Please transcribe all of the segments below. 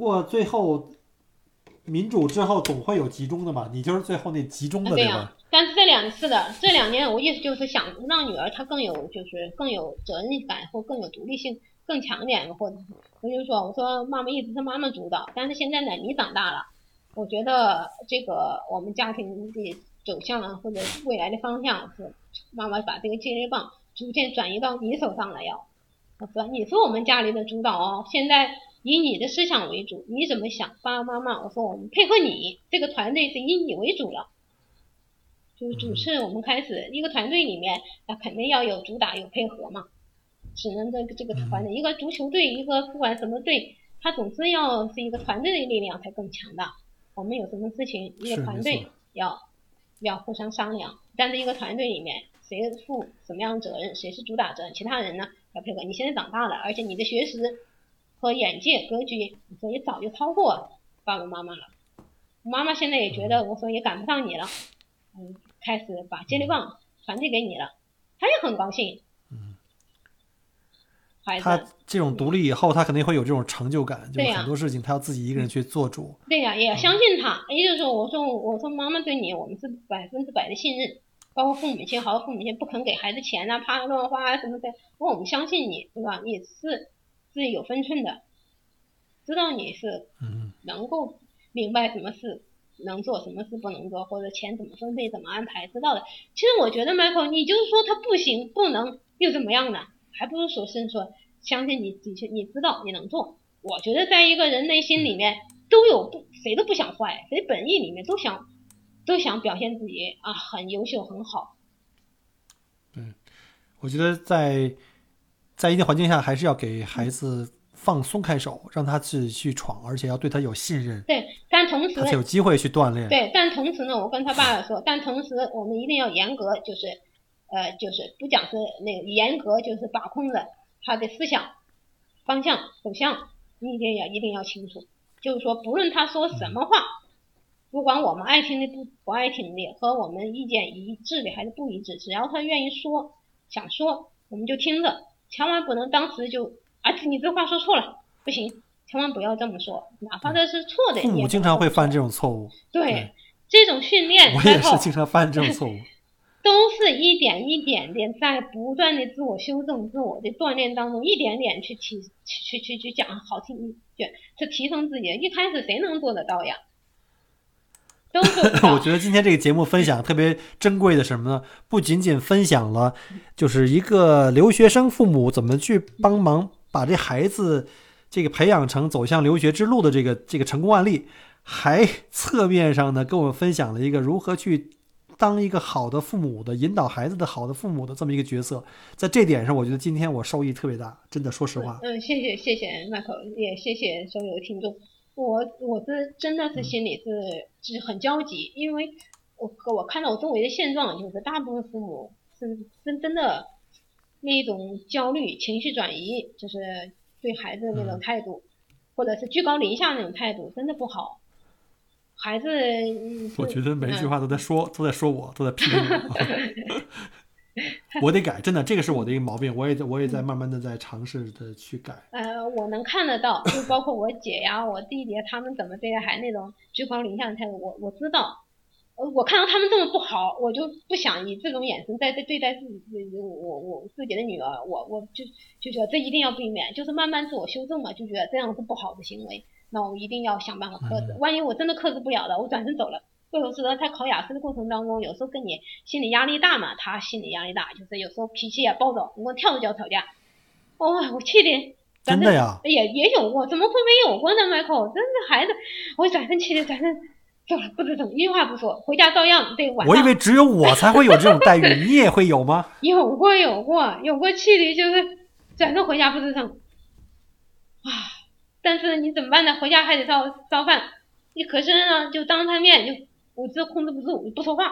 过最后民主之后总会有集中的嘛，你就是最后那集中的对呀、吧？但是这两次的这两年，我意思就是想让女儿她更有就是更有责任感或更有独立性更强点，或者我就说我说妈妈一直是妈妈主导，但是现在呢你长大了，我觉得这个我们家庭的走向啊或者未来的方向是妈妈把这个接力棒逐渐转移到你手上了要。我说你是我们家里的主导哦，现在以你的思想为主，你怎么想？爸爸妈妈，我说我们配合你，这个团队是以你为主了。就是主次，我们开始一个团队里面，那肯定要有主打有配合嘛。只能这个这个团队，一个足球队，一个不管什么队，他总是要是一个团队的力量才更强大。我们有什么事情，一个团队要要互相商量。但是一个团队里面，谁负什么样的责任，谁是主打责任，其他人呢要配合。你现在长大了，而且你的学识和眼界格局，我说也早就超过爸爸妈妈了。妈妈现在也觉得，我说也赶不上你了，嗯，开始把接力棒传递给你了，她也很高兴。嗯，孩子，他这种独立以后，他肯定会有这种成就感，就是很多事情他要自己一个人去做主。对呀、也要相信他。也就是说，我说我说妈妈对你，我们是百分之百的信任，包括父母亲，好多父母亲不肯给孩子钱啊，怕乱花啊什么的，我们相信你，对吧？你是是有分寸的，知道你是嗯，能够明白什么事能做，什么事不能做，或者钱怎么分配、怎么安排，知道的。其实我觉得，Michael，你就是说他不行、不能又怎么样呢？还不如说是说相信你，的确你知道你能做。我觉得在一个人内心里面都有不谁都不想坏，谁本意里面都想都想表现自己啊很优秀很好。嗯我觉得在在一定环境下，还是要给孩子放松开手，让他自己去闯，而且要对他有信任，对，但同时他才有机会去锻炼。对，但同时呢，我跟他爸爸说，但同时我们一定要严格，就是，呃，就是不讲是那个严格，就是把控着他的思想方向走向，你一定要一定要清楚。就是说，不论他说什么话，不管我们爱听的不不爱听的，和我们意见一致的还是不一致，只要他愿意说，想说，我们就听着，千万不能当时就啊，你这话说错了，不行，千万不要这么说，哪怕这是错的，父母经常会犯这种错误，对对这种训练，我也是经常犯这种错误。都是一点一点的在不断的自我修正、自我的锻炼当中，一点点去提、去去去讲好听一点，去提升自己。一开始谁能做得到呀？都做不到。我 觉得今天这个节目分享特别珍贵的什么呢？不仅仅分享了就是一个留学生父母怎么去帮忙把这孩子这个培养成走向留学之路的这个这个成功案例，还侧面上呢跟我们分享了一个如何去当一个好的父母的引导孩子的好的父母的这么一个角色。在这点上，我觉得今天我受益特别大，真的，说实话。嗯，谢谢谢谢麦克，也谢谢所有听众。我我是真的是心里是是很焦急，因为我我看到我周围的现状，就是大部分父母是真真的那一种焦虑、情绪转移，就是对孩子的那种嗯态度，或者是居高临下那种态度，真的不好。孩子，嗯我觉得每一句嗯话都在说，都在说我，都在批评我。我得改，真的，这个是我的一个毛病，我也在，我也在慢慢的在尝试的去改。呃，我能看得到，就包括我姐呀、我弟弟啊他们怎么对待孩子那种居高临下的态度，我我知道。呃，我看到他们这么不好，我就不想以这种眼神在在对待自己自己我我自己的女儿，我我就就觉得这一定要避免，就是慢慢自我修正嘛，就觉得这样是不好的行为，那我一定要想办法克制。万一我真的克制不了了，我转身走了。或者是在考雅思的过程当中，有时候跟你心理压力大嘛，他心理压力大，就是有时候脾气也暴躁，你给我跳着脚吵架，哦、我气的。真的呀？也也有过，怎么会没有过呢？Michael，真的孩子，我转身气的转身走了，不吱声，一句话不说，回家照样对晚上。我以为只有我才会有这种待遇，你也会有吗？有过有过有过气的，就是转身回家不吱声，啊！但是你怎么办呢？回家还得烧烧饭，你可是呢，就当他面就我这控制不住，我不说话，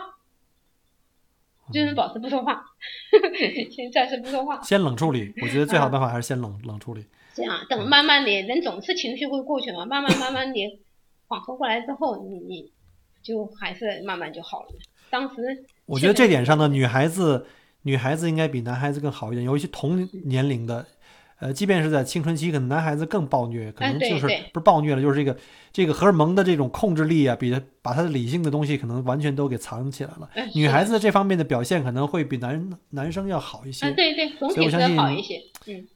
就是保持不说话，先暂时不说话。先冷处理，我觉得最好的办法还是先冷冷处理。这样等慢慢的，人总是情绪会过去嘛，慢慢慢慢的缓和过来之后，你你就还是慢慢就好了。当时我觉得这点上呢，女孩子女孩子应该比男孩子更好一点，尤其同年龄的，呃，即便是在青春期，可能男孩子更暴虐，可哎能就是不是暴虐了，就是这个这个荷尔蒙的这种控制力啊，比他把他的理性的东西可能完全都给藏起来了。哎女孩子这方面的表现可能会比男男生要好一些。啊，对对，总体是所以我相信好一些。嗯，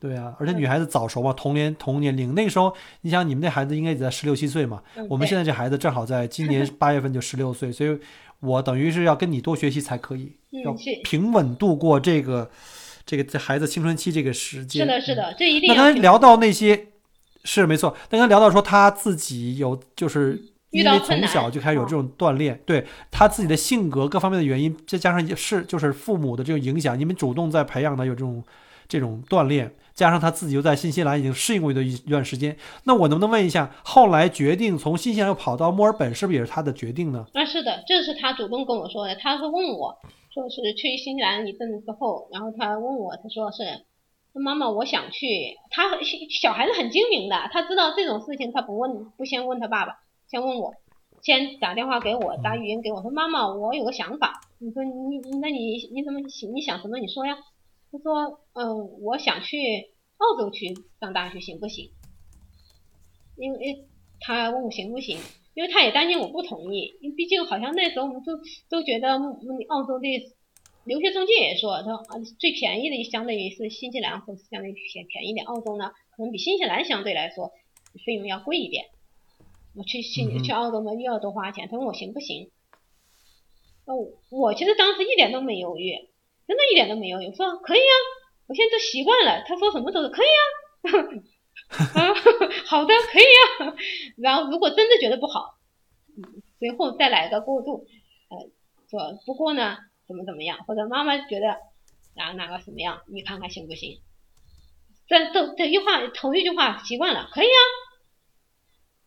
对啊，而且嗯女孩子早熟嘛，同年同年龄，那个时候，你想你们那孩子应该也在十六七岁嘛，嗯我们现在这孩子正好在今年 八月份就十六岁，所以我等于是要跟你多学习才可以，要平稳度过这个这个在孩子青春期这个时间。是的，是嗯。的，这一定那刚才聊到那些，是没错。那刚才聊到说他自己有就是。遇因为从小就开始有这种锻炼，对他自己的性格各方面的原因，再加上也是就是父母的这种影响，你们主动在培养他有这种这种锻炼，加上他自己又在新西兰已经适应过一一段时间，那我能不能问一下，后来决定从新西兰又跑到墨尔本，是不是也是他的决定呢？啊，是的，这是他主动跟我说的。他是问我，说是去新西兰一阵子之后，然后他问我，他说是妈妈，我想去。他很小孩子很精明的，他知道这种事情，他不问，不先问他爸爸，先问我，先打电话给我，打语音给我说，妈妈，我有个想法。你说你那你你怎么你想什么？你说呀。他说，嗯、我想去澳洲去上大学，行不行？因为他问我行不行，因为他也担心我不同意，因为毕竟好像那时候我们都都觉得嗯澳洲的留学中介也说，他说啊最便宜的相当于是新西兰或者相对于便便宜点，澳洲呢可能比新西兰相对来说费用要贵一点。我去嗯新去澳洲嘛又要多花钱，他问我行不行？哦，我其实当时一点都没犹豫，真的一点都没犹豫，我说可以啊，我现在都习惯了，他说什么都是可以啊。啊，好的，可以啊。然后如果真的觉得不好，嗯随后再来个过渡，呃，说不过呢，怎么怎么样，或者妈妈觉得哪哪个什么样，你看看行不行？这这这句话头一句话习惯了，可以啊。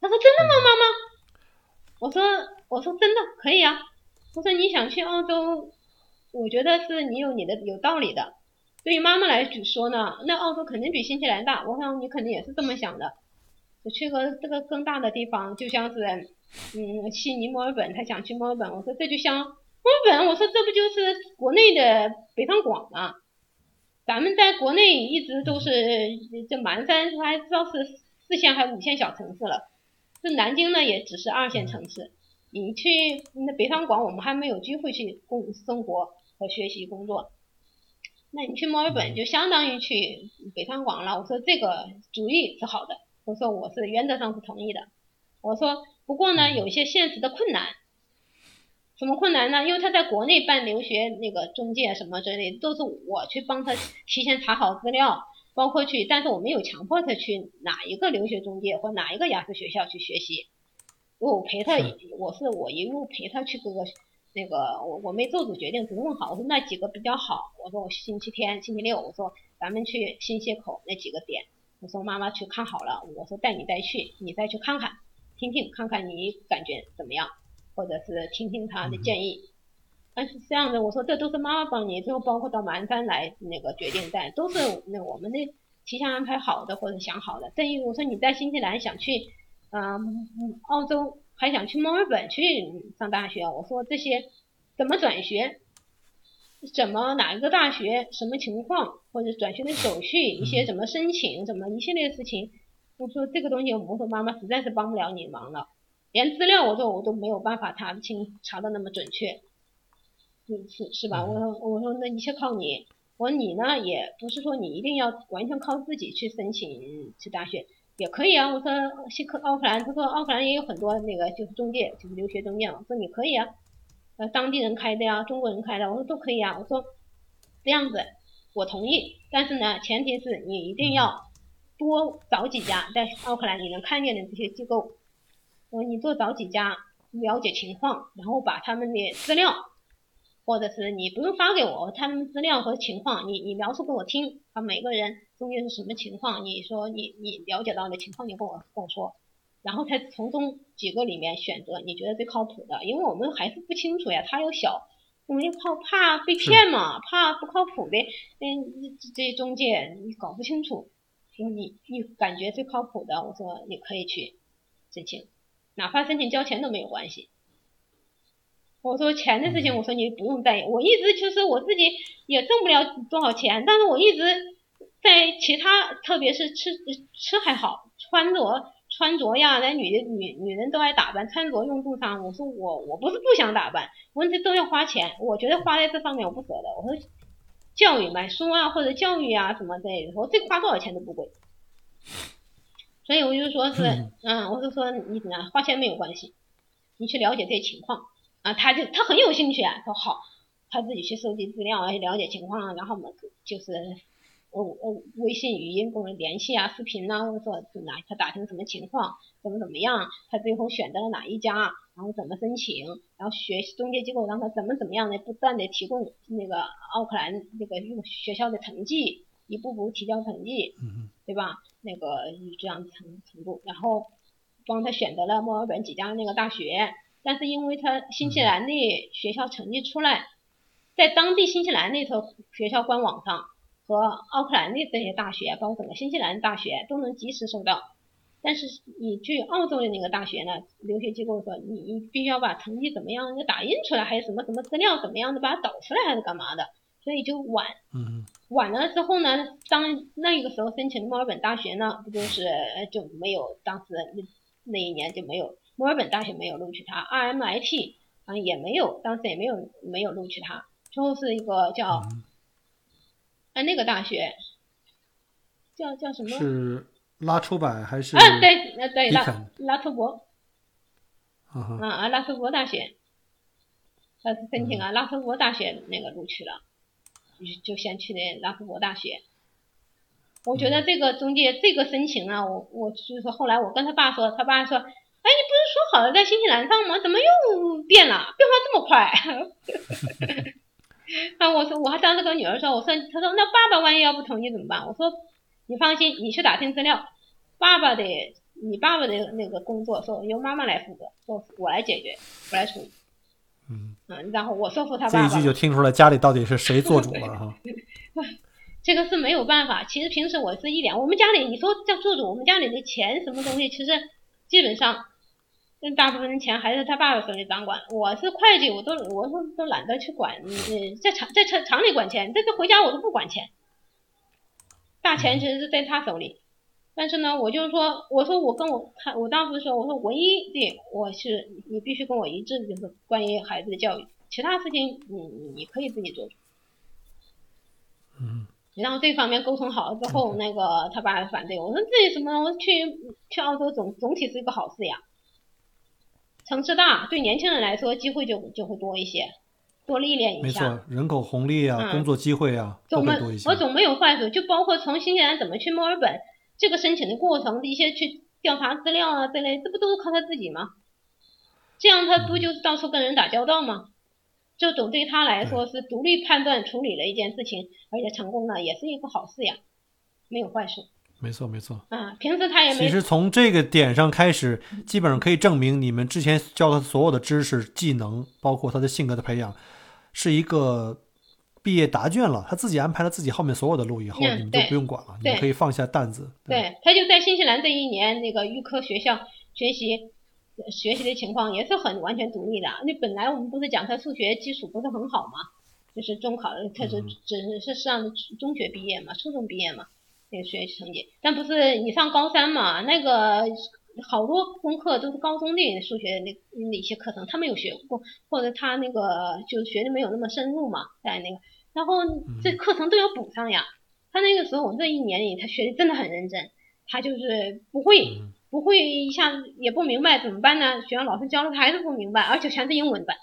他说真的吗，妈妈？我说我说真的可以啊。我说你想去澳洲，我觉得是你有你的有道理的。对于妈妈来说呢，那澳洲肯定比新西兰大，我想你肯定也是这么想的。我去个这个更大的地方，就像是嗯悉尼、墨尔本，他想去墨尔本，我说这就像墨尔本，我说这不就是国内的北上广吗？咱们在国内一直都是这蛮山，还知道是四线还五线小城市了，这南京呢也只是二线城市。你去那北上广，我们还没有机会去工生活和学习工作。那你去墨尔本就相当于去北上广了。我说这个主意是好的，我说我是原则上是同意的。我说不过呢，有一些现实的困难。什么困难呢？因为他在国内办留学那个中介什么之类的，都是我去帮他提前查好资料，包括去，但是我没有强迫他去哪一个留学中介或哪一个雅思学校去学习。我陪他，我是我一路陪他去各个那个，我我没做主决定，只是问好，我说那几个比较好，我说我星期天、星期六，我说咱们去新街口那几个点，我说妈妈去看好了，我说带你再去，你再去看看，听听看看你感觉怎么样，或者是听听他的建议。但是这样的，我说这都是妈妈帮你，最后包括到南山来那个决定在，都是那我们的提前安排好的或者想好的。至于我说你在新西兰想去。嗯，嗯，澳洲还想去墨尔本去上大学，我说这些怎么转学，怎么哪一个大学？什么情况，或者转学的手续，一些怎么申请，怎么一系列的事情，我说这个东西，我说妈妈实在是帮不了你忙了，连资料我说我都没有办法查清，查的那么准确，是是是吧？我说我说那一切靠你，我说你呢也不是说你一定要完全靠自己去申请去大学。也可以啊，我说西克奥克兰，他说奥克兰也有很多那个就是中介，就是留学中介，我说你可以啊，呃，当地人开的呀，中国人开的，我说都可以啊，我说这样子我同意，但是呢，前提是你一定要多找几家在奥克兰你能看见的这些机构，我说你多找几家了解情况，然后把他们的资料，或者是你不用发给我，他们资料和情况，你你描述给我听，他每个人。中间是什么情况？你说你你了解到的情况，你跟我跟我说，然后才从中几个里面选择你觉得最靠谱的。因为我们还是不清楚呀，他又小，我们就怕怕被骗嘛，怕不靠谱的，嗯，这些中介你搞不清楚，说你你感觉最靠谱的，我说你可以去申请，哪怕申请交钱都没有关系。我说钱的事情，我说你不用在意，我一直其实我自己也挣不了多少钱，但是我一直。在其他，特别是吃吃还好，穿着穿着呀，那女的女女人都爱打扮，穿着用度上，我说我我不是不想打扮，问题都要花钱，我觉得花在这方面我不舍得。我说教育买书啊，或者教育啊什么之类的，我这花多少钱都不贵。所以我就说是，嗯，我就说你呢，花钱没有关系，你去了解这些情况啊，他就他很有兴趣啊，说好，他自己去收集资料啊，了解情况啊，然后我们就是，我我微信语音跟我们联系啊，视频呐，或者说哪他打听什么情况，怎么怎么样，他最后选择了哪一家，然后怎么申请，然后学中介机构让他怎么怎么样的不断的提供那个奥克兰那个用学校的成绩。一步步提交成绩，对吧？那个这样程程度，然后帮他选择了墨尔本几家那个大学，但是因为他新西兰的学校成绩出来，在当地新西兰那头学校官网上和奥克兰的这些大学，包括整个新西兰大学都能及时收到，但是你去澳洲的那个大学呢，留学机构说你你必须要把成绩怎么样，要打印出来，还有什么什么资料怎么样的把它导出来，还是干嘛的？所以就晚，嗯。晚了之后呢，当那个时候申请墨尔本大学呢，不就是就没有当时那那一年就没有墨尔本大学没有录取他，RMIT 啊也没有，当时也没有没有录取他，最后是一个叫哎那个大学叫叫什么？是拉出版还是？啊对，那对拉拉出国，啊啊拉图伯大学，他是申请啊拉图伯大学那个录取了。就就先去的拉夫伯大学，我觉得这个中介这个申请啊，我我就是后来我跟他爸说，他爸说，哎，你不是说好了在新西兰上吗？怎么又变了？变化这么快？啊，我说我还当时跟女儿说，我说，她说那爸爸万一要不同意怎么办？我说你放心，你去打听资料，爸爸的你爸爸的那个工作说由妈妈来负责，说我来解决，我来处理。嗯然后我说服他爸爸，这一句就听出来家里到底是谁做主了哈。这个是没有办法，其实平时我是一点，我们家里你说叫做主，我们家里的钱什么东西，其实基本上，那大部分的钱还是他爸爸手里掌管。我是会计，我都我都都懒得去管，嗯，在厂在厂厂里管钱，这次回家我都不管钱，大钱其实是在他手里。但是呢，我就是说，我说我跟我他，我当时说，我说唯一的我是你必须跟我一致，就是关于孩子的教育，其他事情你你可以自己做主。嗯。然后这方面沟通好了之后，那个他爸反对，我说这什么？我去去澳洲总总体是一个好事呀。城市大，对年轻人来说机会就就会多一些，多历练一下。没错，人口红利啊，工作机会啊，都会多一些。我总没有坏处，就包括从新西兰怎么去墨尔本。这个申请的过程的一些去调查资料啊这类，这不都是靠他自己吗？这样他不就是到处跟人打交道吗？这总对他来说是独立判断处理了一件事情，而且成功了，也是一个好事呀，没有坏处。没错没错。啊，平时他也没。其实从这个点上开始，基本上可以证明你们之前教他所有的知识、技能，包括他的性格的培养，是一个。毕业答卷了，他自己安排了自己后面所有的路，以后你们就不用管了，你们可以放下担子。对，他就在新西兰这一年那个预科学校学习，学习的情况也是很完全独立的。那本来我们不是讲他数学基础不是很好嘛，就是中考他是只是上中学毕业嘛，初中毕业嘛，那个学习成绩。但不是你上高三嘛，那个好多功课都是高中的数学那那些课程他没有学过，或者他那个就学的没有那么深入嘛，在那个。然后这课程都要补上呀。他那个时候，我这一年里，他学的真的很认真。他就是不会，不会一下子也不明白怎么办呢？学校老师教了他还是不明白，而且全是英文版。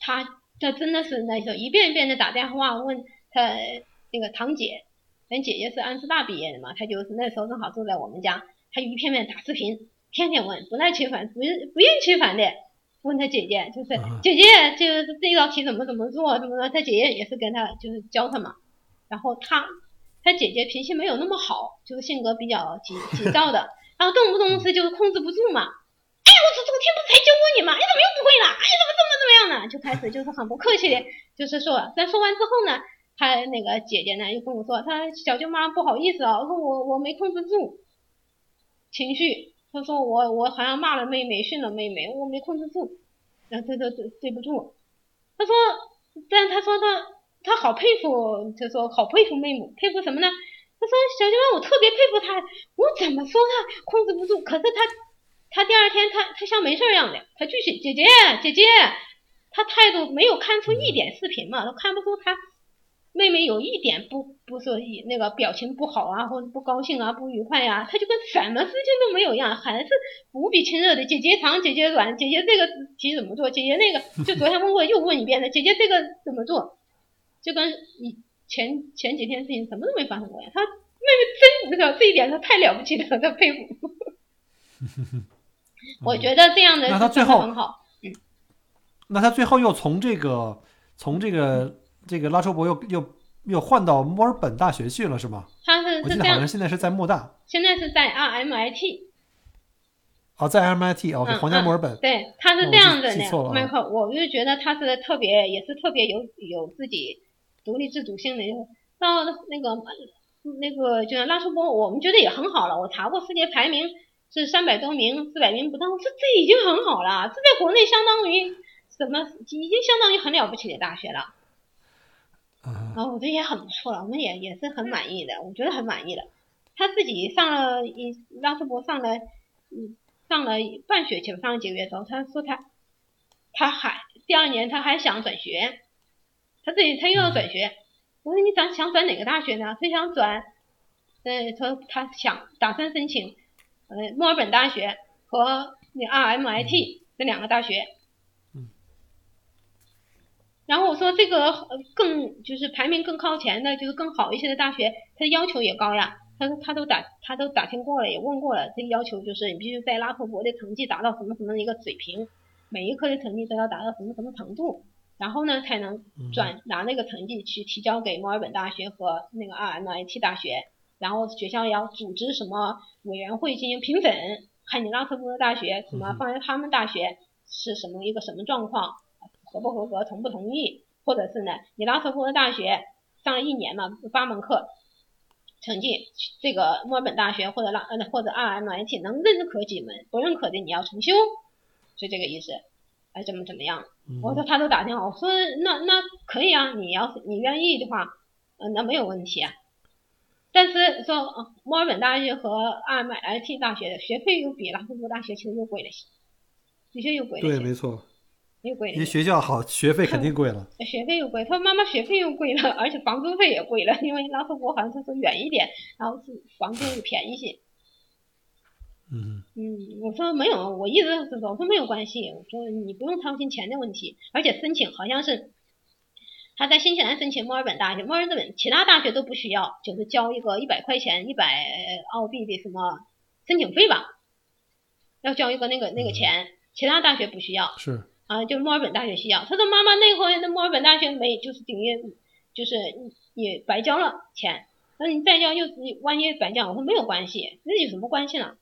他他真的是那时候一遍一遍的打电话问他那个堂姐，咱姐姐是安师大毕业的嘛，她就是那时候正好住在我们家，他一片片打视频，天天问，不耐其烦，不不厌其烦的。问她姐姐，就是姐姐，就是这道题怎么怎么做，怎么说？他姐姐也是跟她就是教她嘛。然后她，她姐姐脾气没有那么好，就是性格比较急急躁的，然后动不动是就是控制不住嘛。哎呀，我昨昨天不是才教过你吗？你怎么又不会了？哎呀，怎么怎么怎么样呢？就开始就是很不客气的，就是说。但说完之后呢，他那个姐姐呢又跟我说，他小舅妈不好意思啊，我说我我没控制住情绪。他说我我好像骂了妹妹，训了妹妹，我没控制住，然后对对对对不住。他说，但他说他他好佩服，就说好佩服妹妹，佩服什么呢？他说小舅妈我特别佩服他，我怎么说他控制不住，可是他他第二天他他像没事儿一样的，他继续姐姐姐姐，他态度没有看出一点视频嘛，都看不出他。妹妹有一点不不说那个表情不好啊，或者不高兴啊，不愉快呀，她就跟什么事情都没有一样，还是无比亲热的。姐姐长，姐姐短，姐姐这个题怎么做？姐姐那个，就昨天问过又问一遍的，姐姐这个怎么做？就跟你前前几天事情什么都没发生过呀。她妹妹真知道这一点，她太了不起了，她佩服。我觉得这样的那她最后很好。嗯，那她最后又从这个从这个。这个拉抽伯又又又换到墨尔本大学去了，是吗？他是我记得好像现在是在墨大，现在是在 RMIT。哦，在 RMIT，OK，皇家墨尔本。对，他是这样的呢，迈克，我就觉得他是特别，也是特别有有自己独立自主性的。到那个那个就是拉抽伯，我们觉得也很好了。我查过世界排名是三百多名，四百名不到，这这已经很好了，这在国内相当于什么？已经相当于很了不起的大学了。然后我觉得也很不错了，我们也也是很满意的，我觉得很满意的。他自己上了一拉斯伯上了，嗯，上了半学期，上了几个月之后，他说他他还第二年他还想转学，他自己他又要转学。我说你想想转哪个大学呢？他想转，嗯，他他想打算申请，呃，墨尔本大学和那 RMIT 这两个大学。然后我说这个更就是排名更靠前的，就是更好一些的大学，它的要求也高呀。他说他都打他都打听过了，也问过了，这个要求就是你必须在拉特伯的成绩达到什么什么的一个水平，每一科的成绩都要达到什么什么程度，然后呢才能转拿那个成绩去提交给墨尔本大学和那个 RMIT 大学，然后学校要组织什么委员会进行评审，看你拉特伯大学什么放在他们大学是什么一个什么状况。合不合格，同不同意，或者是呢？你拉特福德大学上了一年嘛，八门课，成绩这个墨尔本大学或者拉呃或者 RMIT 能认可几门，不认可的你要重修，是这个意思。哎，怎么怎么样？我说他都打听好，我说那那可以啊，你要是你愿意的话，呃，那没有问题啊。但是说墨尔本大学和 RMIT 大学的学费又比拉斯福德大学其实又贵了些，的确又贵了些。对，没错。又贵，因为学校好，学费肯定贵了。学费又贵，他妈妈学费又贵了，而且房租费也贵了。因为拉特伯好像他说远一点，然后是房租又便宜些。嗯嗯，我说没有，我一直我说没有关系，我说你不用操心钱的问题，而且申请好像是他在新西兰申请墨尔本大学，墨尔本其他大学都不需要，就是交一个一百块钱一百澳币的什么申请费吧，要交一个那个那个钱，其他大学不需要。是。啊，就是墨尔本大学需要。他说妈妈那会那墨尔本大学没，就是等于就是你白交了钱，那你再交又万一白交，我说没有关系，那有什么关系呢？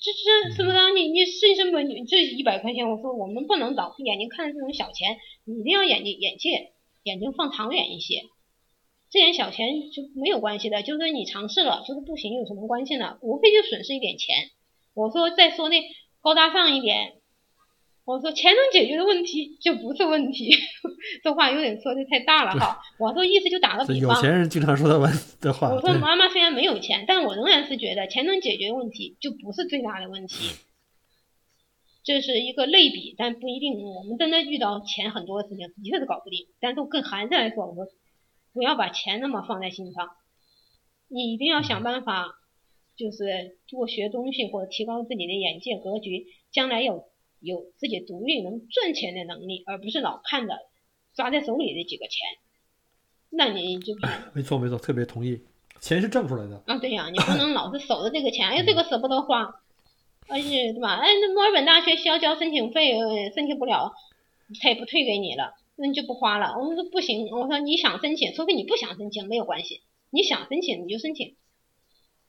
这这是不是你你是什么？你这一百块钱，我说我们不能老眼睛看这种小钱，你一定要眼睛眼界眼睛放长远一些。这点小钱就没有关系的，就是你尝试了，就是不行有什么关系呢？无非就损失一点钱。我说再说那高大上一点。我说钱能解决的问题就不是问题，这话有点说的太大了哈。我说意思就打个比方，有钱人经常说的问的话。我说妈妈虽然没有钱，但我仍然是觉得钱能解决的问题就不是最大的问题。这是一个类比，但不一定。我们真的遇到钱很多的事情，的确是搞不定。但是更含着来说，我说不要把钱那么放在心上，你一定要想办法，就是多学东西或者提高自己的眼界格局，将来有。有自己独立能赚钱的能力，而不是老看着抓在手里的几个钱，那你就没错没错，特别同意，钱是挣出来的啊，对呀，你不能老是守着这个钱，哎，这个舍不得花，而且对吧？哎，那墨尔本大学需要交申请费，申请不了，他也不退给你了，那你就不花了。我说不行，我说你想申请，除非你不想申请没有关系，你想申请你就申请。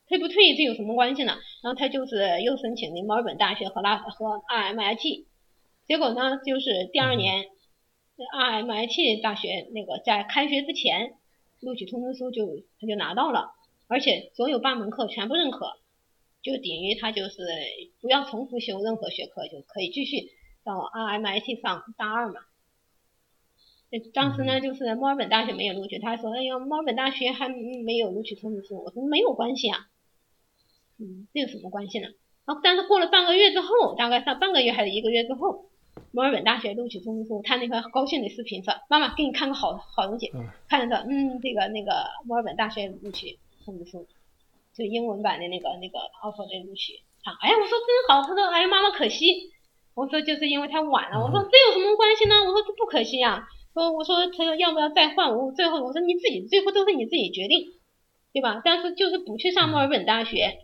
退不退这有什么关系呢？然后他就是又申请的墨尔本大学和拉和 RMIT，结果呢就是第二年，RMIT 大学那个在开学之前录取通知书就他就拿到了，而且所有八门课全部认可，就等于他就是不要重复修任何学科就可以继续到 RMIT 上大二嘛。呃当时呢，就是墨尔本大学没有录取，他说：“哎呀，墨尔本大学还没有录取通知书。”我说：“没有关系啊，嗯，这有什么关系呢？”然后，但是过了半个月之后，大概上半个月还是一个月之后，墨尔本大学录取通知书，他那个高兴的视频说：“妈妈，给你看个好好东西。嗯”看着说：“嗯，这个那个墨尔本大学录取通知书，就英文版的那个那个 offer 的录取。”啊，哎呀，我说真好。他说：“哎呀，妈妈可惜。”我说：“就是因为太晚了。”我说：“这有什么关系呢？”我说：“这不可惜呀。”说我说他说要不要再换？我最后我说你自己最后都是你自己决定，对吧？但是就是不去上墨尔本大学，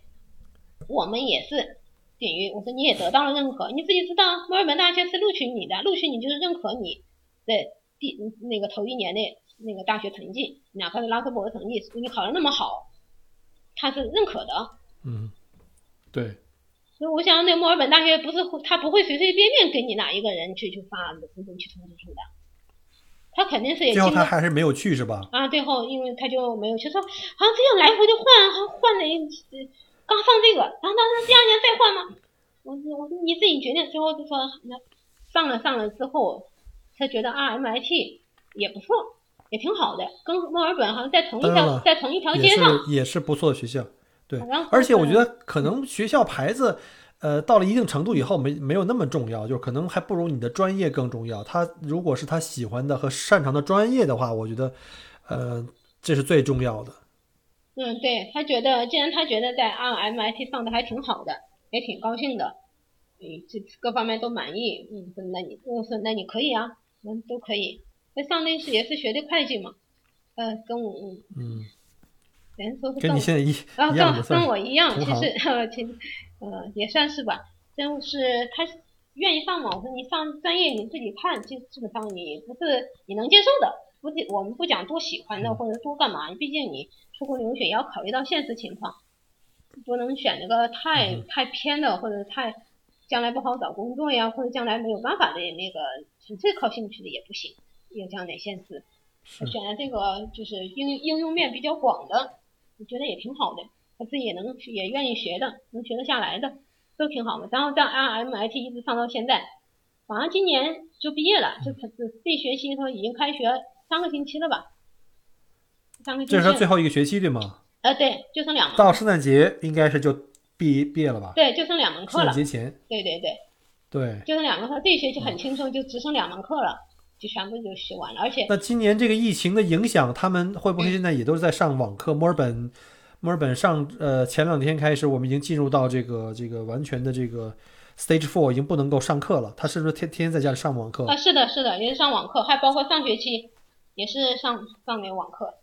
我们也是等于我说你也得到了认可，你自己知道墨尔本大学是录取你的，录取你就是认可你的第那个头一年的那个大学成绩，哪怕是拉克伯格成绩，你考的那么好，他是认可的。嗯，对。所以我想那墨尔本大学不是他不会随随便便给你哪一个人去去发录取通知书的。他肯定是也最后他还是没有去是吧？啊，最后因为他就没有去，说好像这样来回的换，还换了一刚放这个，然后当时第二年再换吗？我我说你自己决定。最后就说那上了上了之后，他觉得 RMIT 也不错，也挺好的，跟墨尔本好像在同一条在同一条街上，也是不错的学校。对，而且我觉得可能学校牌子。呃，到了一定程度以后，没没有那么重要，就是可能还不如你的专业更重要。他如果是他喜欢的和擅长的专业的话，我觉得，呃，这是最重要的。嗯，对他觉得，既然他觉得在 RMIT 上的还挺好的，也挺高兴的，嗯，这各方面都满意，嗯，那你，我说那你可以啊，那都可以。那上那是也是学的会计嘛，呃，跟我，嗯，人说是跟你现在一啊，跟跟我一样，其实，其实。呃，也算是吧，就是他愿意上嘛。我说你上专业你自己看，基基本上你不是你能接受的，不我们不讲多喜欢的或者多干嘛，毕竟你出国留学也要考虑到现实情况，不能选那个太太偏的或者太将来不好找工作呀，或者将来没有办法的那个纯粹靠兴趣的也不行，有这样的现实。选了这个就是应应用面比较广的，我觉得也挺好的。他自己也能也愿意学的，能学得下来的，都挺好的。然后在 RMIT 一直上到现在，好像今年就毕业了，就这这学期他已经开学三个星期了吧？三个。这是他最后一个学期对吗？呃，对，就剩两门。到圣诞节应该是就毕毕业了吧？对，就剩两门课了。圣诞节前。对对对。对。就剩两门课，这一学期很轻松，就只剩两门课了，就全部就学完了。而且。那今年这个疫情的影响，他们会不会现在也都是在上网课？墨尔本。墨尔本上呃前两天开始，我们已经进入到这个这个完全的这个 stage four，已经不能够上课了。他是不是天天天在家里上网课？啊，是的，是的，也是上网课，还包括上学期也是上上点网课。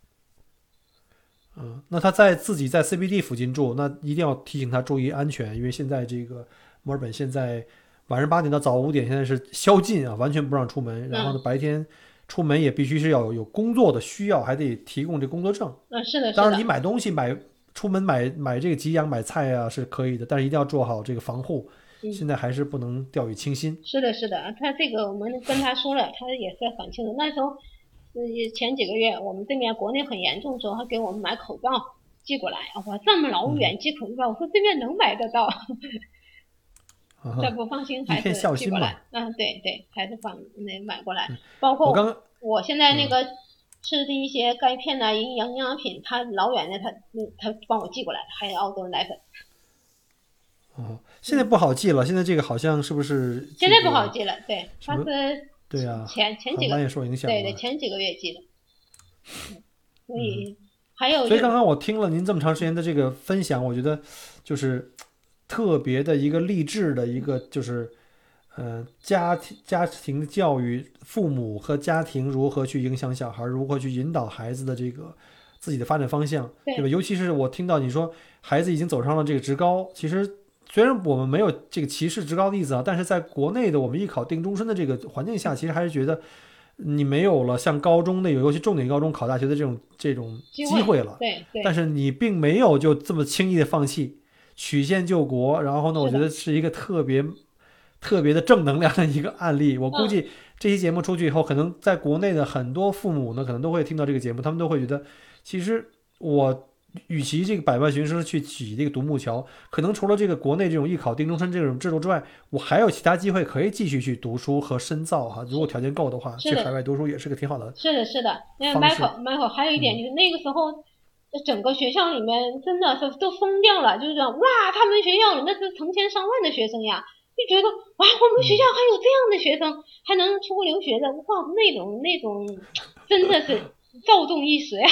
嗯，那他在自己在 CBD 附近住，那一定要提醒他注意安全，因为现在这个墨尔本现在晚上八点到早五点现在是宵禁啊，完全不让出门。然后呢，白天出门也必须是要有有工作的需要，还得提供这工作证。嗯，是的，当然你买东西买。出门买买这个给养买菜啊是可以的，但是一定要做好这个防护。现在还是不能掉以轻心。是的，是的，他这个我们跟他说了，他也是很清楚。那时候，呃，前几个月我们这边国内很严重的时候，他给我们买口罩寄过来。我这么老远寄口罩，我说这边能买得到。再不放心还是寄过来。嗯，对对，还是放那买过来。包括我刚我现在那个。吃的一些钙片呐、营养营养品，他老远的他他帮我寄过来，还有澳洲奶粉。哦，现在不好寄了，现在这个好像是不是？现在不好寄了，对，他是对啊，前前几个也受影响，对对，前几个月记得。所以还有，所以刚刚我听了您这么长时间的这个分享，我觉得就是特别的一个励志的一个就是。呃，家庭家庭教育，父母和家庭如何去影响小孩，如何去引导孩子的这个自己的发展方向，对吧？尤其是我听到你说孩子已经走上了这个职高，其实虽然我们没有这个歧视职高的意思啊，但是在国内的我们艺考定终身的这个环境下，其实还是觉得你没有了像高中那有，尤其重点高中考大学的这种 这种机会了。对对。但是你并没有就这么轻易的放弃，曲线救国。然后呢，我觉得是一个特别。特别的正能量的一个案例，我估计这期节目出去以后，可能在国内的很多父母呢，可能都会听到这个节目，他们都会觉得，其实我与其这个百万学生去挤这个独木桥，可能除了这个国内这种艺考定终身这种制度之外，我还有其他机会可以继续去读书和深造哈。如果条件够的话，去海外读书也是个挺好的。是的，是的。那 Michael Michael 还有一点就是那个时候，整个学校里面真的是都疯掉了，就是说哇，他们学校那是成千上万的学生呀，就觉得哇，我们学校还有这样的学生，还能出国留学的，哇，那种那种真的是 躁动一时呀。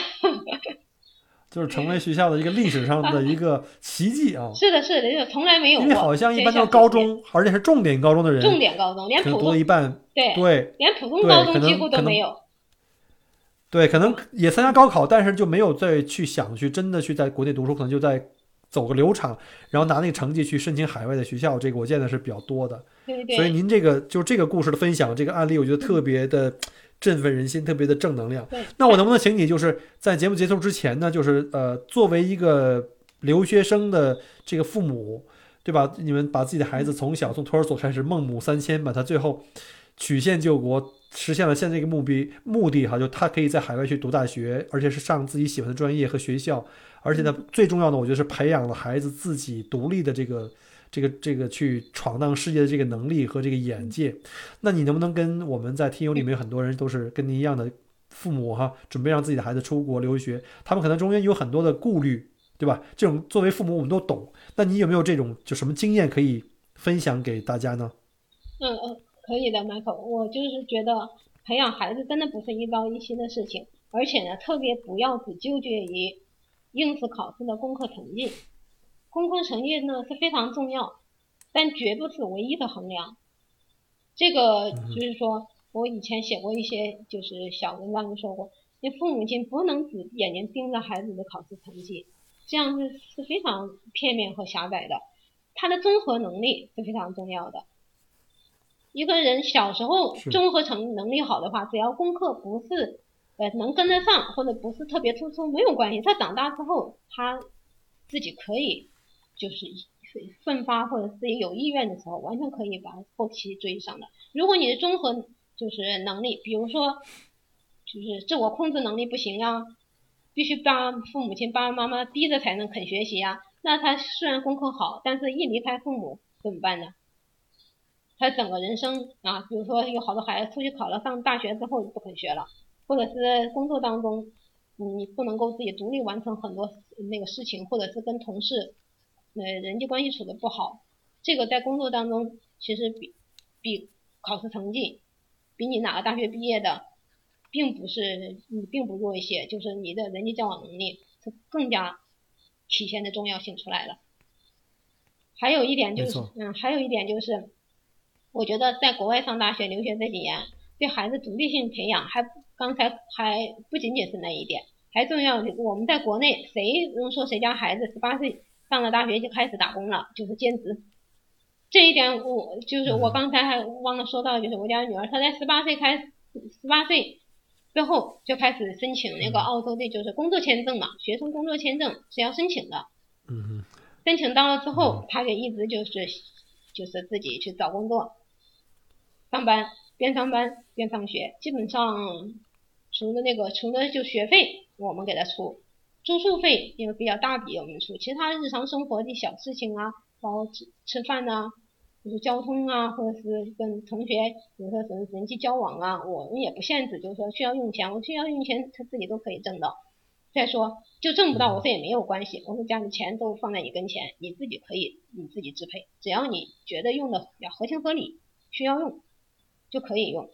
就是成为学校的一个历史上的一个奇迹啊！是的，是的，就从来没有过。因为好像一般都是高中，而且是重点高中的人，重点高中，连普通读了一半，对对连普通高中几乎都没有。对，可能也参加高考，但是就没有再去想去真的去在国内读书，可能就在走个流程，然后拿那个成绩去申请海外的学校，这个我见的是比较多的。对对对，所以您这个就这个故事的分享，这个案例，我觉得特别的振奋人心，特别的正能量。对那我能不能请你，就是在节目结束之前呢，就是呃，作为一个留学生的这个父母，对吧？你们把自己的孩子从小从托儿所开始，孟母三迁，把他最后曲线救国，实现了现在这个目的目的哈，就他可以在海外去读大学，而且是上自己喜欢的专业和学校，而且呢，最重要的，我觉得是培养了孩子自己独立的这个。这个这个去闯荡世界的这个能力和这个眼界，那你能不能跟我们在听友里面很多人都是跟您一样的父母哈，准备让自己的孩子出国留学，他们可能中间有很多的顾虑，对吧？这种作为父母我们都懂，那你有没有这种就什么经验可以分享给大家呢？嗯嗯，可以的，Michael。我就是觉得培养孩子真的不是一朝一夕的事情，而且呢，特别不要只纠结于应试考试的功课成绩。功课成绩呢是非常重要，但绝不是唯一的衡量。这个就是说，我以前写过一些就是小文章就说过，你父母亲不能只眼睛盯着孩子的考试成绩，这样是是非常片面和狭窄的。他的综合能力是非常重要的。一个人小时候综合成能力好的话，只要功课不是呃能跟得上，或者不是特别突出，没有关系。他长大之后，他自己可以就是奋发或者自己有意愿的时候，完全可以把后期追上的。如果你的综合就是能力，比如说就是自我控制能力不行呀，必须爸父母亲爸爸妈妈逼着才能肯学习呀，那他虽然功课好，但是一离开父母怎么办呢？他整个人生啊，比如说有好多孩子出去考了上大学之后就不肯学了，或者是工作当中你不能够自己独立完成很多那个事情，或者是跟同事呃人际关系处的不好，这个在工作当中其实比比考试成绩，比你哪个大学毕业的，并不是你并不弱一些，就是你的人际交往能力是更加体现的重要性出来了。还有一点就是，嗯，还有一点就是，我觉得在国外上大学留学这几年，对孩子独立性培养还刚才还不仅仅是那一点，还重要。我们在国内谁能说谁家孩子十八岁上了大学就开始打工了，就是兼职？这一点我就是我刚才还忘了说到，就是我家女儿她在十八岁开始，十八岁之后就开始申请那个澳洲的就是工作签证嘛，学生工作签证是要申请的。嗯哼，申请到了之后，她就一直就是就是自己去找工作，上班边上班边上学，基本上除了那个除了就学费我们给他出，住宿费因为比较大笔我们出，其他日常生活的小事情啊，包括吃吃饭呐、就是交通啊，或者是跟同学比如说什么人际交往啊，我们也不限制，就是说需要用钱，我需要用钱，他自己都可以挣到。再说就挣不到，我说也没有关系，我说家里钱都放在你跟前，你自己可以你自己支配，只要你觉得用的比较合情合理，需要用就可以用。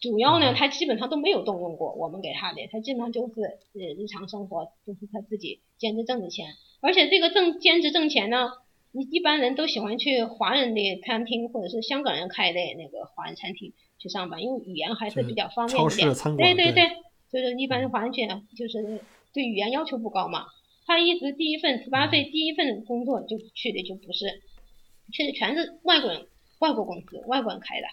主要呢，他基本上都没有动用过我们给他的，他基本上就是呃日常生活就是他自己兼职挣的钱，而且这个挣兼职挣钱呢，你一般人都喜欢去华人的餐厅或者是香港人开的那个华人餐厅去上班，因为语言还是比较方便超市一点。对对对，就是一般华人去就是对语言要求不高嘛。他一直第一份十八岁第一份工作就去的就不是，去的全是外国人、外国公司、外国人开的。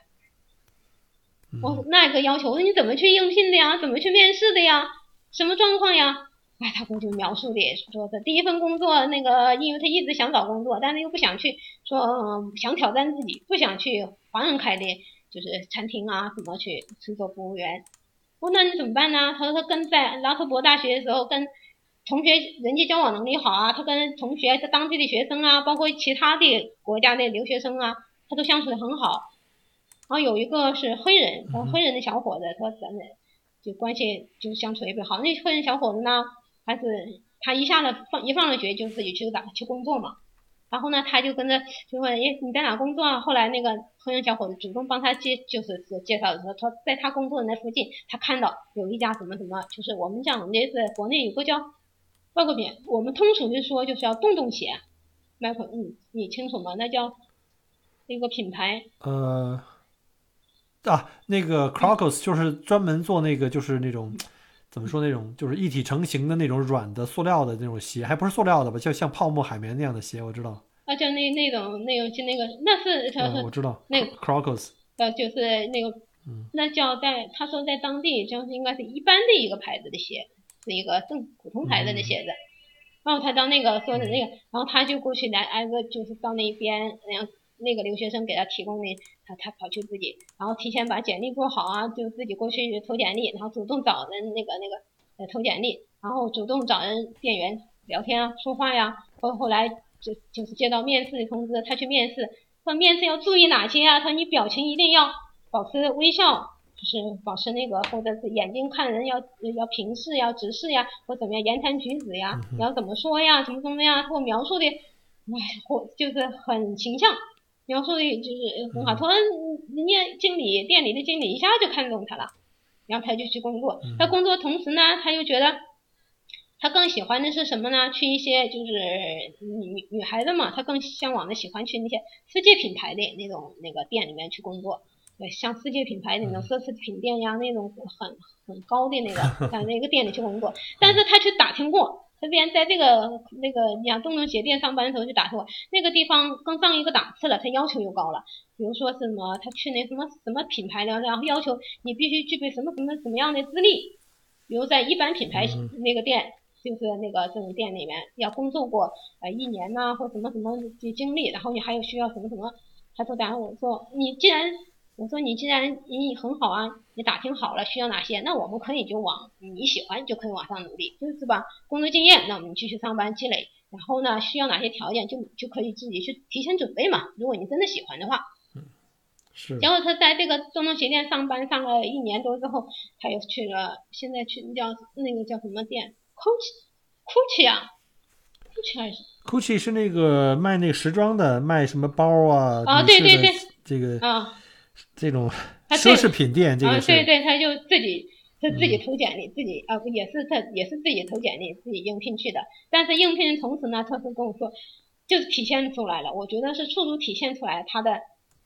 我那个要求，我说你怎么去应聘的呀？怎么去面试的呀？什么状况呀？哎，他给我就描述的说的第一份工作，那个因为他一直想找工作，但是又不想去说、嗯想挑战自己，不想去华人开的，就是餐厅啊什么去去做服务员。我说那你怎么办呢？他说他跟在拉特伯大学的时候跟同学人际交往能力好啊，他跟同学、他当地的学生啊，包括其他的国家的留学生啊，他都相处的很好。然后有一个是黑人，嗯哼黑人的小伙子，他咱们就关系就相处也比较好。那黑人小伙子呢，还是他一下子放一放了学就自己去打去工作嘛。然后呢，他就跟着就问，诶，你在哪工作啊？后来那个黑人小伙子主动帮他介，就是说介绍说，他在他工作的那附近，他看到有一家什么什么，就是我们讲的是国内有个叫外国品，我们通俗的说就是要洞洞鞋，迈克，嗯你清楚吗？那叫那个品牌，呃，啊，那个 Crocus 就是专门做那个，就是那种怎么说那种，就是一体成型的那种软的塑料的那种鞋，还不是塑料的吧？就像泡沫海绵那样的鞋，我知道，啊，就那那种那种就那个，那是他嗯，我知道那个 Crocus，呃，就是那个嗯，那叫在他说在当地就是应该是一般的一个牌子的鞋，是一个正普通牌子的鞋子。然后他到那个说的那个，然后他就过去来挨个就是到那边，然后那个留学生给他提供的，他他跑去自己，然后提前把简历做好啊，就自己过去投简历，然后主动找人那个那个呃投简历，然后主动找人店员聊天啊说话呀，后后来就就是接到面试的通知，他去面试，说面试要注意哪些啊？他说你表情一定要保持微笑，就是保持那个，或者是眼睛看人要要平视呀、直视呀，或怎么样，言谈举止呀，你要怎么说呀，怎么怎么样，或描述的，哎，或就是很形象，描述的就是很好。嗯突然人家经理店里的经理一下就看中他了，然后他就去工作嗯。他工作同时呢，他又觉得。他更喜欢的是什么呢？去一些就是女女孩子嘛，她更向往的喜欢去那些世界品牌的那种那个店里面去工作。对，像世界品牌的那种奢侈品店呀，那种很很高的那个 在那个店里去工作。但是他去打听过，他之前在这个那个你想洞洞鞋店上班的时候就打听过，那个地方更上一个档次了，他要求又高了。比如说什么，他去那什么什么品牌的，然后要求你必须具备什么什么什么样的资历。比如在一般品牌嗯那个店，就是那个这种店里面要工作过呃一年呐、或什么什么的经历，然后你还有需要什么什么。他说，然后我说你既然我说你既然你很好啊，你打听好了需要哪些，那我们可以就往你喜欢就可以往上努力，就是吧？工作经验，那我们继续上班积累，然后呢需要哪些条件就就可以自己去提前准备嘛。如果你真的喜欢的话，嗯是结果他在这个中东鞋店上班上了一年多之后，他又去了，现在去叫那个叫什么店？Gucci，Gucci 啊，Gucci 还是 Gucci 是那个卖那个时装的，卖什么包啊？啊对对对这个啊这种奢侈品店，这啊，个是对对，他就自己他自己嗯。投简历，自己啊不也是他也是自己投简历，自己应聘去的。但是应聘的同时呢，他是跟我说，就是体现出来了，我觉得是处处体现出来他的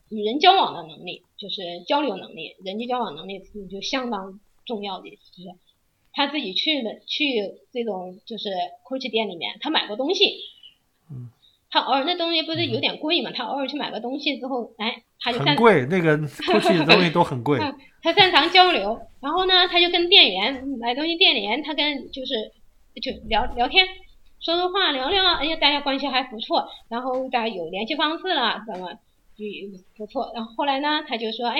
与人交往的能力，就是交流能力，人际交往能力是就相当重要的，就是他自己去了去这种就是 Gucci 店里面，他买过东西，嗯，他偶尔那东西不是有点贵嘛，他偶尔去买个东西之后，哎，他就很贵，那个 Gucci 的东西都很贵。嗯他擅长交流，然后呢，他就跟店员买东西，店员他跟就是就聊聊天，说说话聊聊，哎呀，大家关系还不错，然后大家有联系方式了，怎么就不错。然后后来呢，他就说，哎，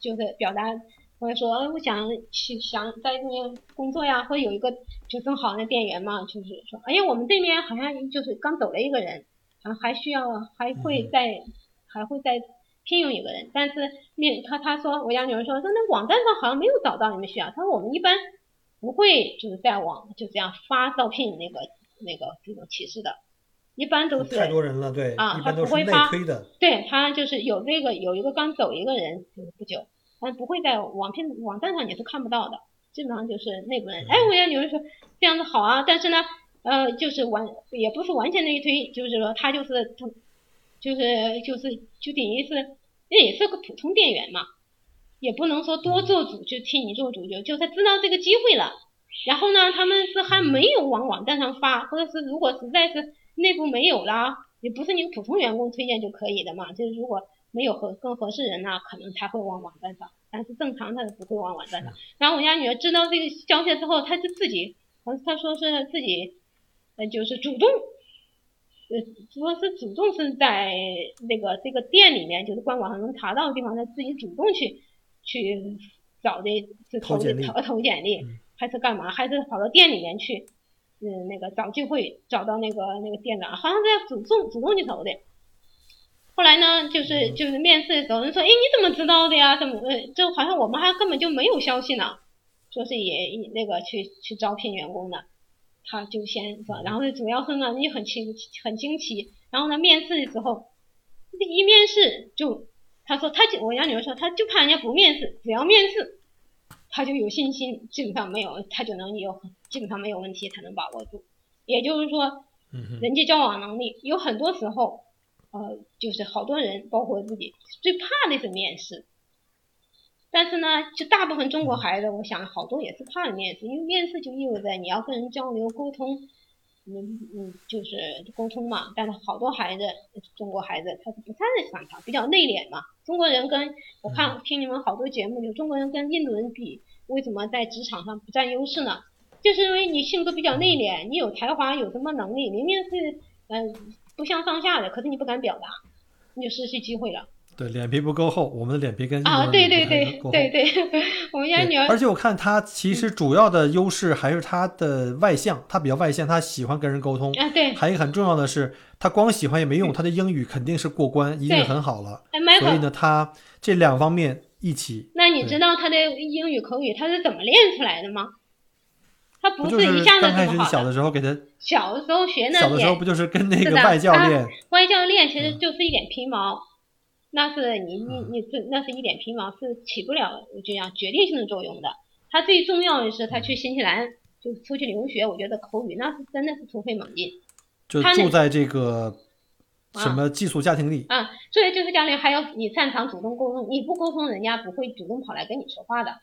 就是表达，或者说，我想去想在这边工作呀，或者有一个就正好那店员嘛，就是说，哎呀，我们这边好像就是刚走了一个人，啊，还需要还会再、还会再聘用一个人，但是面他他说我家女儿说说那网站上好像没有找到你们需要，他说我们一般不会就是在网就这样发招聘那个那个这种启事的，一般都是太多人了，对，啊他不会发推的。对他就是有这个有一个刚走一个人就是不久，但不会在网聘网站上你是看不到的，基本上就是内部人。哎，我家女儿说这样子好啊，但是呢，呃，就是完也不是完全内推，就是说他就是他就是就是就等于是那也是个普通店员嘛，也不能说多做主就替你做主，就就他知道这个机会了。然后呢，他们是还没有往网站上发，或者是如果实在是内部没有啦，也不是你普通员工推荐就可以的嘛。就是如果没有合更合适人呢，可能才会往网站上，但是正常他是不会往网站上。然后我家女儿知道这个消息之后，她就自己，呃她说是自己，呃，就是主动，呃，说是主动是在那个这个店里面，就是官网上能查到的地方，他自己主动去去找的，就投投简历投投简历嗯，还是干嘛？还是跑到店里面去？嗯，那个找机会找到那个那个店长，好像是要主动主动去投的。后来呢，就是就是面试的时候，人说，哎，你怎么知道的呀？怎么呃，就好像我们还根本就没有消息呢，说是也那个去去招聘员工的，他就先说，然后主要是呢，你很惊很惊奇，然后呢，面试的时候，一面试就他说他就我家女儿说，他就怕人家不面试，只要面试。他就有信心，基本上没有，他就能有，基本上没有问题，才能把握住。也就是说，人际交往能力有很多时候，呃，就是好多人，包括自己，最怕的是面试。但是呢，就大部分中国孩子，我想好多也是怕面试，因为面试就意味着你要跟人交流沟通。嗯嗯，就是沟通嘛，但是好多孩子，中国孩子他是不太擅长，比较内敛嘛。中国人跟我看听你们好多节目，就中国人跟印度人比，为什么在职场上不占优势呢？就是因为你性格比较内敛，你有才华，有什么能力，明明是嗯不相上下的，可是你不敢表达，你就失去机会了。对，脸皮不够厚，我们的脸皮跟啊，对对对对对，我们家女儿。而且我看她其实主要的优势还是她的外向，她比较外向，她喜欢跟人沟通啊。对。还有一个很重要的是，她光喜欢也没用，她的英语肯定是过关，一定很好了。所以呢，她这两方面一起。那你知道她的英语口语她是怎么练出来的吗？她不是一下子刚开始小的时候给她。小的时候学那小的时候不就是跟那个外教练？外教练其实就是一点皮毛。那是你你你这那是一点皮毛，是起不了这样决定性的作用的。他最重要的是他去新西兰就出去留学，我觉得口语那是真的是突飞猛进。就住在这个什么寄宿家庭里啊，住在寄宿家庭，还有你擅长主动沟通，你不沟通，人家不会主动跑来跟你说话的，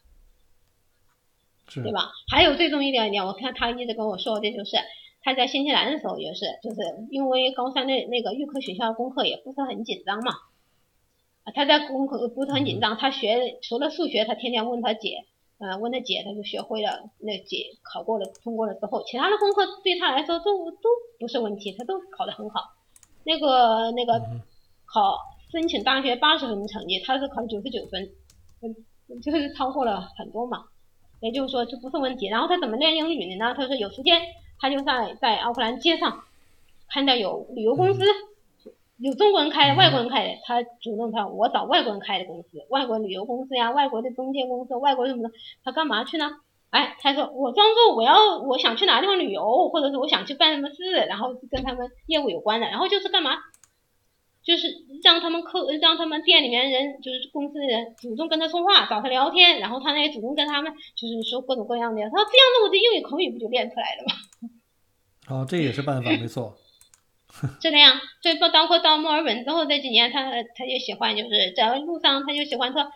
对吧？还有最重要一点，我看他一直跟我说的就是他在新西兰的时候也是，就是因为高三的那个预科学校功课也不是很紧张嘛。他在功课不是很紧张，他学除了数学，他天天问他姐，嗯，问他姐，他就学会了。那姐考过了，通过了之后，其他的功课对他来说都都不是问题，他都考得很好。那个那个考申请大学八十分的成绩，他是考九十九分，嗯，就是超过了很多嘛。也就是说这不是问题。然后他怎么练英语的呢？他说有时间他就在在奥克兰街上看到有旅游公司。有中国人开的，外国人开的，他主动他我找外国人开的公司，外国旅游公司呀，外国的中介公司，外国什么的，他干嘛去呢？哎，他说我装作我要我想去哪地方旅游，或者是我想去办什么事，然后跟他们业务有关的，然后就是干嘛？就是让他们客让他们店里面人，就是公司的人主动跟他说话，找他聊天，然后他呢也主动跟他们就是说各种各样的，他说这样子我的英语口语不就练出来了吗？哦，这也是办法，没错。是的呀，就包包括到墨尔本之后这几年，他他就喜欢就是在路上，他就喜欢说，他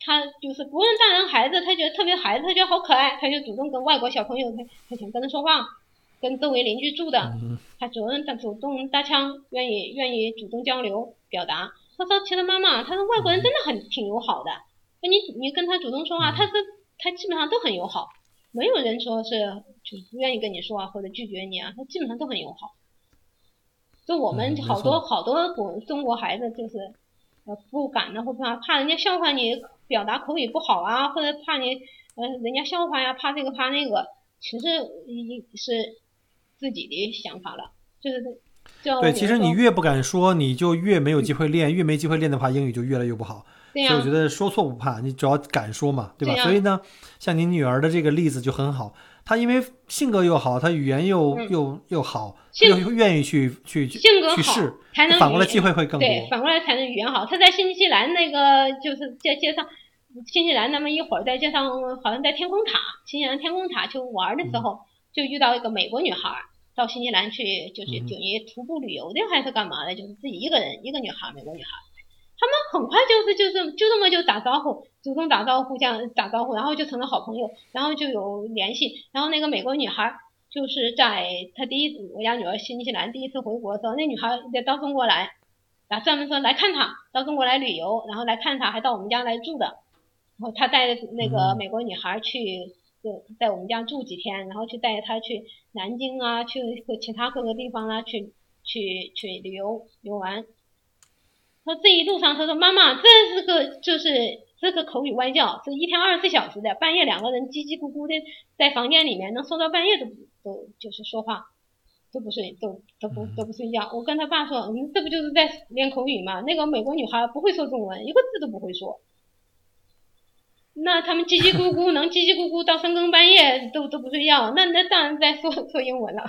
他就是不论大人孩子，他觉得特别孩子，他觉得好可爱，他就主动跟外国小朋友，他他想跟他说话，跟周围邻居住的，他主动他主动搭腔，愿意愿意主动交流表达。他说其实妈妈，他说外国人真的很挺友好的，你你跟他主动说话，他是他基本上都很友好，没有人说是就不愿意跟你说啊或者拒绝你啊，他基本上都很友好。就我们好多好多国中国孩子就是，呃，不敢的，或怕怕人家笑话你表达口语不好啊，或者怕你呃人家笑话呀，怕这个怕那个，其实一是自己的想法了，就是这。对，其实你越不敢说，你就越没有机会练，越没机会练的话，英语就越来越不好。对所以我觉得说错不怕，你只要敢说嘛，对吧？所以呢，像您女儿的这个例子就很好。他因为性格又好，他语言又又又好，又愿意去去性格去试，才能反过来机会会更多。对，反过来才能语言好。他在新西兰那个就是在街上，新西兰那么一会儿在街上，好像在天空塔，新西兰天空塔去玩的时候，就遇到一个美国女孩到新西兰去，就是等于徒步旅游的还是干嘛的，就是自己一个人一个女孩，美国女孩。他们很快就是就是就这么就打招呼，主动打招呼这样打招呼，然后就成了好朋友，然后就有联系。然后那个美国女孩就是在她第一我家女儿新西兰第一次回国的时候，那女孩也到中国来，啊专门说来看她，到中国来旅游，然后来看她，还到我们家来住的。然后他带着那个美国女孩去就在我们家住几天，然后去带她去南京啊，去和其他各个地方啊去去去旅游游玩。说这一路上，他说妈妈，这是个就是这个口语外教，是一天二十四小时的，半夜两个人叽叽咕咕的在房间里面能说到半夜都都就是说话都不睡，都都不嗯都不睡觉。我跟他爸说，嗯，这不就是在练口语吗？那个美国女孩不会说中文，一个字都不会说。那他们叽叽咕咕，能叽叽咕咕到深更半夜都都不睡觉，那那当然在说说英文了。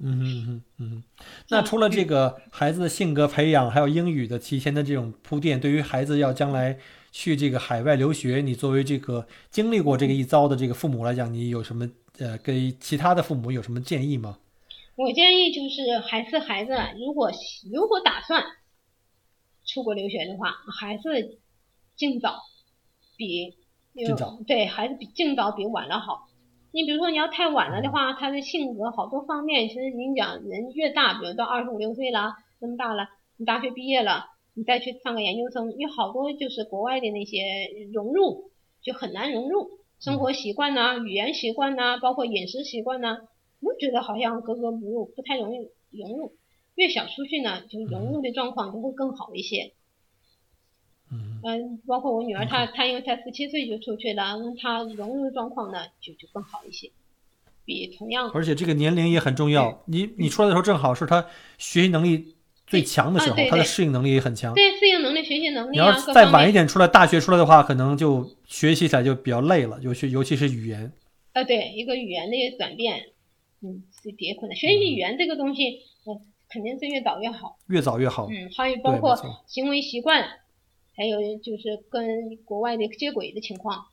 嗯哼嗯哼嗯哼。那除了这个孩子的性格培养，还有英语的提前的这种铺垫，对于孩子要将来去这个海外留学，你作为这个经历过这个一遭的这个父母来讲，你有什么呃给其他的父母有什么建议吗？我建议就是，还是孩子，如果如果打算出国留学的话，还是尽早比尽早对，孩子比尽早比晚了好。你比如说你要太晚了的话，他的性格好多方面，其实你讲人越大，比如到二十五六岁了，那么大了，你大学毕业了，你再去上个研究生，有好多就是国外的那些融入就很难融入，生活习惯呐、语言习惯呐、包括饮食习惯呐、我觉得好像格格不入，不太容易融入。越小出去呢，就融入的状况就会更好一些。嗯嗯，包括我女儿，她她因为才十七岁就出去了，那她融入状况呢就就更好一些，比同样而且这个年龄也很重要。你你出来的时候正好是她学习能力最强的时候，啊对对他的适应能力也很强。对适应能力、学习能力你要再晚一。点出来，大学出来的话，可能就学习起来就比较累了，尤其尤其是语言。啊，对一个语言的转变，嗯，是比较困难。学习语言这个东西，嗯，肯定是越早越好。越早越好。嗯，还有包括行为习惯，还有就是跟国外的接轨的情况，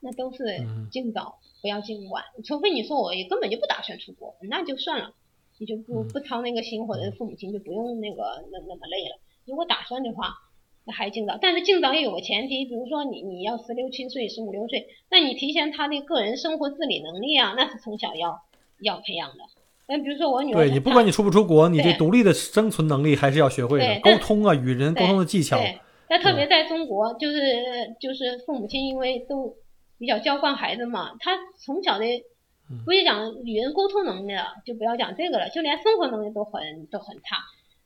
那都是嗯尽早，不要尽晚。除非你说我也根本就不打算出国，那就算了，你就不嗯不操那个心，或者父母亲就不用那个那那么累了。如果打算的话，那还尽早。但是尽早也有个前提，比如说你你要十六七岁、十五六岁，那你提前他的个人生活自理能力啊，那是从小要要培养的。那比如说我女儿，对你不管你出不出国，你这独立的生存能力还是要学会的，沟通啊，与人沟通的技巧。对，那特别在中国，就是就是父母亲因为都比较娇惯孩子嘛，他从小的嗯。不是讲语言沟通能力了，就不要讲这个了，就连生活能力都很都很差。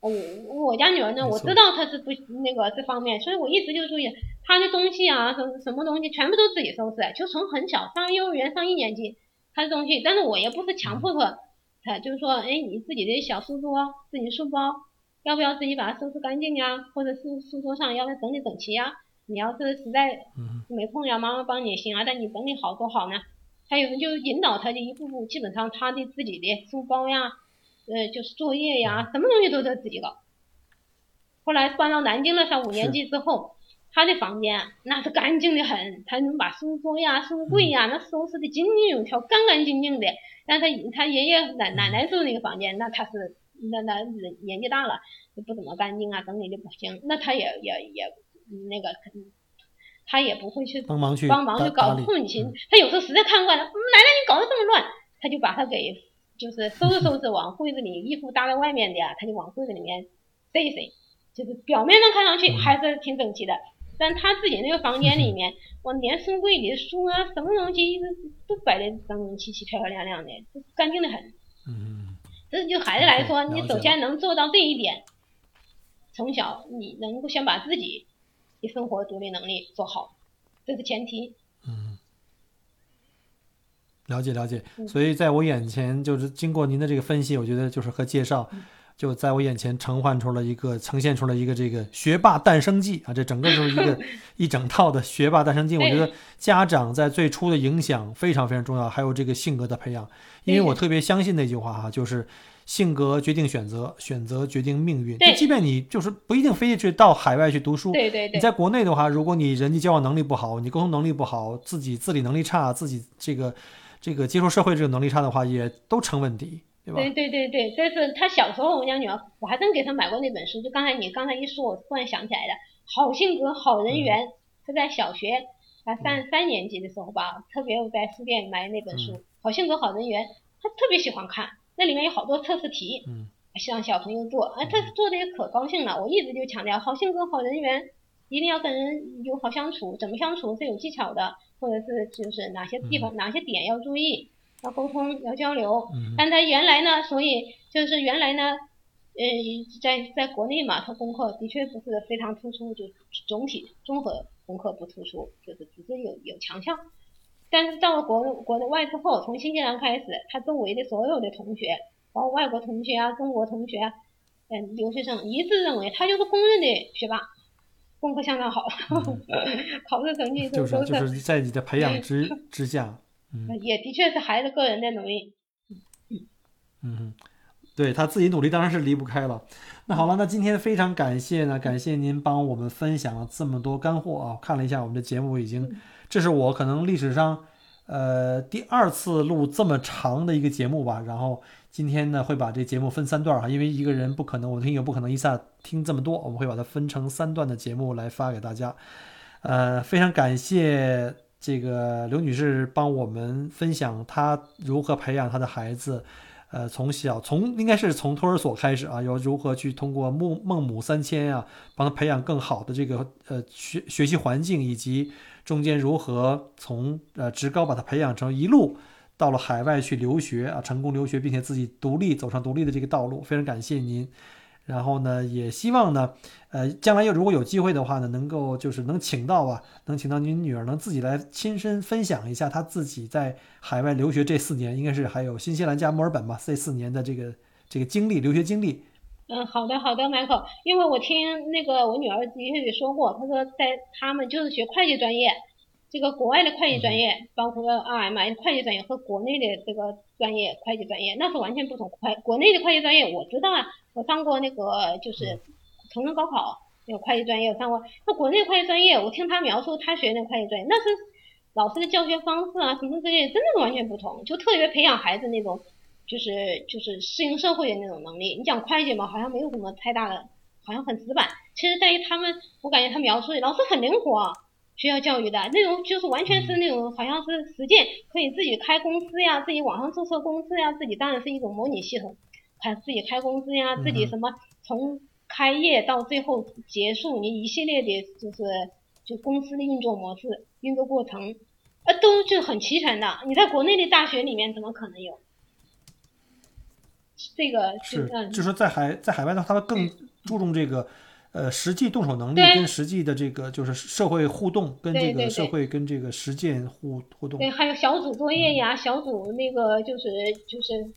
我我家女儿呢，我知道她是不那个这方面，所以我一直就注意她的东西啊，什么什么东西全部都自己收拾，就从很小上幼儿园上一年级，她的东西，但是我也不是强迫她，她就是说，哎，你自己的小书桌、自己书包，要不要自己把它收拾干净呀？或者是书桌上要不要整理整齐呀？你要是实在嗯没空呀妈妈帮你也行啊，但你整理好多好呢。还有人就引导他就一步步，基本上他的自己的书包呀，呃，就是作业呀，什么东西都得自己搞。后来搬到南京了，上五年级之后，他的房间那是干净的很，他能把书桌呀、书柜呀那收拾的井井有条、干干净净的。但他他爷爷奶奶奶住那个房间，那他是那那人年纪大了，就不怎么干净啊，整理的不行，那他也也也那个，他也不会去帮忙去帮忙去搞打打理父母亲嗯，他有时候实在看惯了，嗯奶奶你搞得这么乱，他就把他给就是收拾收拾，往柜子里衣服搭在外面的呀，他就往柜子里面塞一塞，就是表面上看上去嗯还是挺整齐的，但他自己那个房间里面，我连书柜里的书啊，什么东西都摆的整整齐齐、漂漂亮亮的，就干净的很。嗯，这就孩子来说你首先能做到这一点，从小你能够先把自己的生活独立能力做好，这是前提。嗯，了解了解。嗯所以在我眼前，就是经过您的这个分析，我觉得就是和介绍，嗯就在我眼前呈现出了一个呈现出了一个这个学霸诞生记啊，这整个就是一个 一整套的学霸诞生记。我觉得家长在最初的影响非常非常重要，还有这个性格的培养，因为我特别相信那句话哈，就是。性格决定选择，选择决定命运。就即便你就是不一定非得去到海外去读书，对对对，你在国内的话，如果你人际交往能力不好，你沟通能力不好，自己自理能力差，自己这个这个接受社会这个能力差的话，也都成问题，对吧？对对对对，这是他小时候，我家女儿，我还真给她买过那本书。就刚才你刚才一说，我突然想起来的，好性格好人缘，是在小学啊三三年级的时候吧，特别我在书店买那本书，好性格好人缘，她特别喜欢看，那里面有好多测试题，嗯，让小朋友做，啊，他做的也可高兴了。我一直就强调，好性格好人缘，一定要跟人友好相处，怎么相处是有技巧的，或者是就是哪些地方、哪些点要注意，要沟通要交流。嗯但他原来呢，所以就是原来呢，呃，在在国内嘛，他功课的确不是非常突出，就总体综合功课不突出，就是只是有有强项。但是到了国国内外之后，从新西兰开始，他周围的所有的同学，包括外国同学啊、中国同学啊，嗯，留学生一致认为他就是公认的学霸，功课相当好，考试成绩就是就是在你的培养之之下，嗯也的确是孩子个人的努力。嗯嗯，对他自己努力当然是离不开了。那好了，那今天非常感谢呢，感谢您帮我们分享了这么多干货啊！看了一下我们的节目，已经这是我可能历史上呃第二次录这么长的一个节目吧。然后今天呢会把这节目分三段儿哈，因为一个人不可能，我听友不可能一下听这么多，我们会把它分成三段的节目来发给大家。呃，非常感谢这个刘女士帮我们分享她如何培养她的孩子。呃，从小从应该是从托儿所开始啊，要如何去通过孟孟母三迁啊，帮他培养更好的这个呃学学习环境，以及中间如何从呃职高把他培养成一路到了海外去留学啊，成功留学，并且自己独立走上独立的这个道路，非常感谢您。然后呢，也希望呢，呃，将来要如果有机会的话呢，能够就是能请到啊，能请到您女儿能自己来亲身分享一下她自己在海外留学这四年，应该是还有新西兰加墨尔本吧，这四年的这个这个经历，留学经历。嗯，好的好的，Michael，因为我听那个我女儿的确也说过，她说在他们就是学会计专业，这个国外的会计专业，包括 RMI 会计专业和国内的这个专业会计专业，那是完全不同。会国内的会计专业我知道啊，我上过那个就是成人高考那个会计专业，我上过。那国内会计专业，我听他描述他学那个会计专业，那是老师的教学方式啊，什么之类，真的是完全不同，就特别培养孩子那种就是就是适应社会的那种能力。你讲会计嘛，好像没有什么太大的，好像很死板。其实在于他们，我感觉他描述的老师很灵活。学校教育的那种就是完全是那种好像是实践，可以自己开公司呀，自己网上注册公司呀，自己当然是一种模拟系统，还自己开公司呀，自己什么从开业到最后结束，你一系列的就是就公司的运作模式、运作过程，呃，都就很齐全的。你在国内的大学里面怎么可能有？这个是，嗯，就是说在海在海外的话，他们更注重这个。呃，实际动手能力跟实际的这个就是社会互动，跟这个社会跟这个实践互互动。对，还有小组作业呀，小组那个就是就是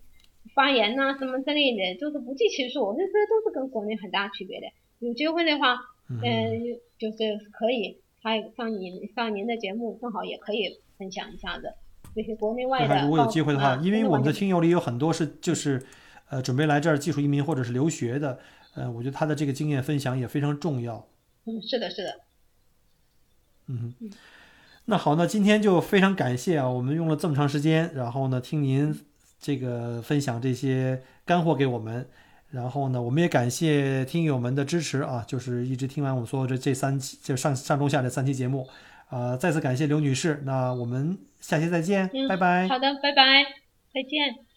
发言呐、什么之类的，就是不计其数。这这都是跟国内很大区别的。有机会的话，嗯嗯、就是可以，他上您上您的节目，正好也可以分享一下子这些国内外的。如果有机会的话，啊因为我们的听友里有很多是就是呃准备来这儿技术移民或者是留学的，呃，我觉得他的这个经验分享也非常重要。嗯，是的，是的，嗯，那好，那今天就非常感谢啊，我们用了这么长时间，然后呢，听您这个分享这些干货给我们，然后呢，我们也感谢听友们的支持啊，就是一直听完我们所有这这三期，就上上中下这三期节目，啊、再次感谢刘女士，那我们下期再见，嗯拜拜。好的，拜拜，再见。